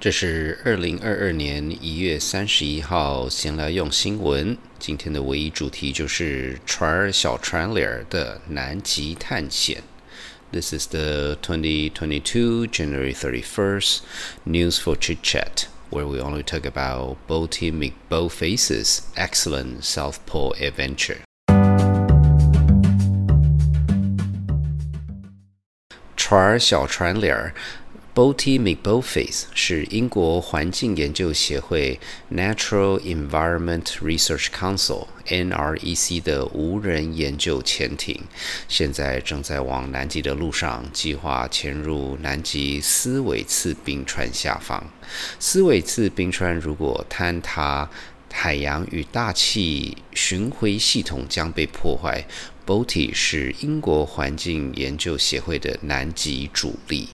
这是二零二二年一月三十一号，闲来用新闻。今天的唯一主题就是船儿小船里儿的南极探险。This is the 2022 January 31st news for chit chat, where we only talk about Boaty McBoatface's excellent South Pole adventure. 船儿小船里儿。 Boaty McBoatface 是英国环境研究协会 Natural Environment Research Council（NREC） 的无人研究潜艇，现在正在往南极的路上，计划潜入南极斯韦茨冰川下方。斯韦茨冰川如果坍塌，海洋与大气巡回系统将被破坏。Boaty 是英国环境研究协会的南极主力。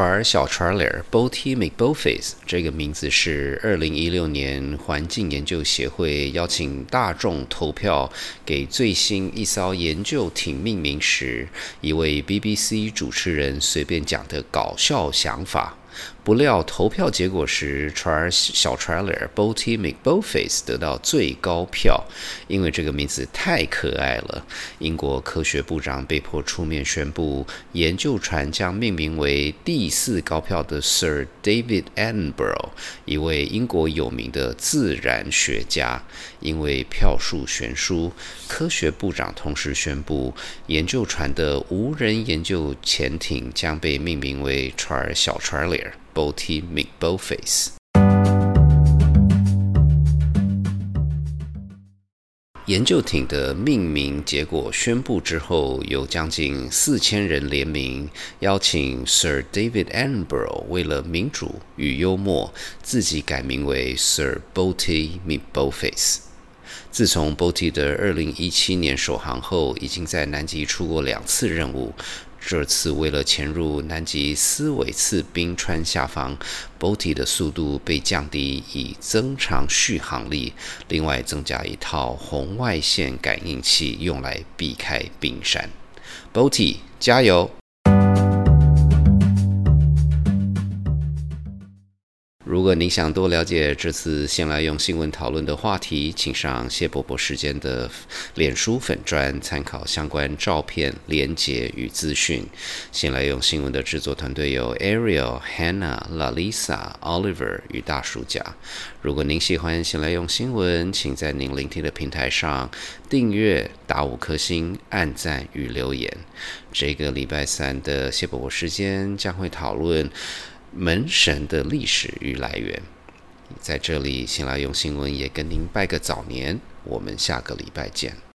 船小船里儿，Boaty McBoatface 这个名字是二零一六年环境研究协会邀请大众投票给最新一艘研究艇命名时，一位 BBC 主持人随便讲的搞笑想法。不料投票结果时，船儿小船儿 Boaty McBoface 得到最高票，因为这个名字太可爱了。英国科学部长被迫出面宣布，研究船将命名为第四高票的 Sir David Attenborough，一位英国有名的自然学家。因为票数悬殊，科学部长同时宣布，研究船的无人研究潜艇将被命名为船儿小船儿 Boaty McBoface。研究艇的命名结果宣布之后，有将近四千人联名邀请 Sir David Attenborough 为了民主与幽默，自己改名为 Sir Boaty McBoface。自从 Boaty 的二零一七年首航后，已经在南极出过两次任务。这次为了潜入南极斯韦茨冰川下方，Boaty 的速度被降低，以增长续航力。另外增加一套红外线感应器，用来避开冰山。Boaty，加油！如果您想多了解这次先来用新闻讨论的话题，请上谢伯伯时间的脸书粉专参考相关照片、连结与资讯。先来用新闻的制作团队有 Ariel、Hannah、Lalisa、Oliver 与大叔甲。如果您喜欢先来用新闻，请在您聆听的平台上订阅、打五颗星、按赞与留言。这个礼拜三的谢伯伯时间将会讨论。门神的历史与来源，在这里，先来用新闻也跟您拜个早年。我们下个礼拜见。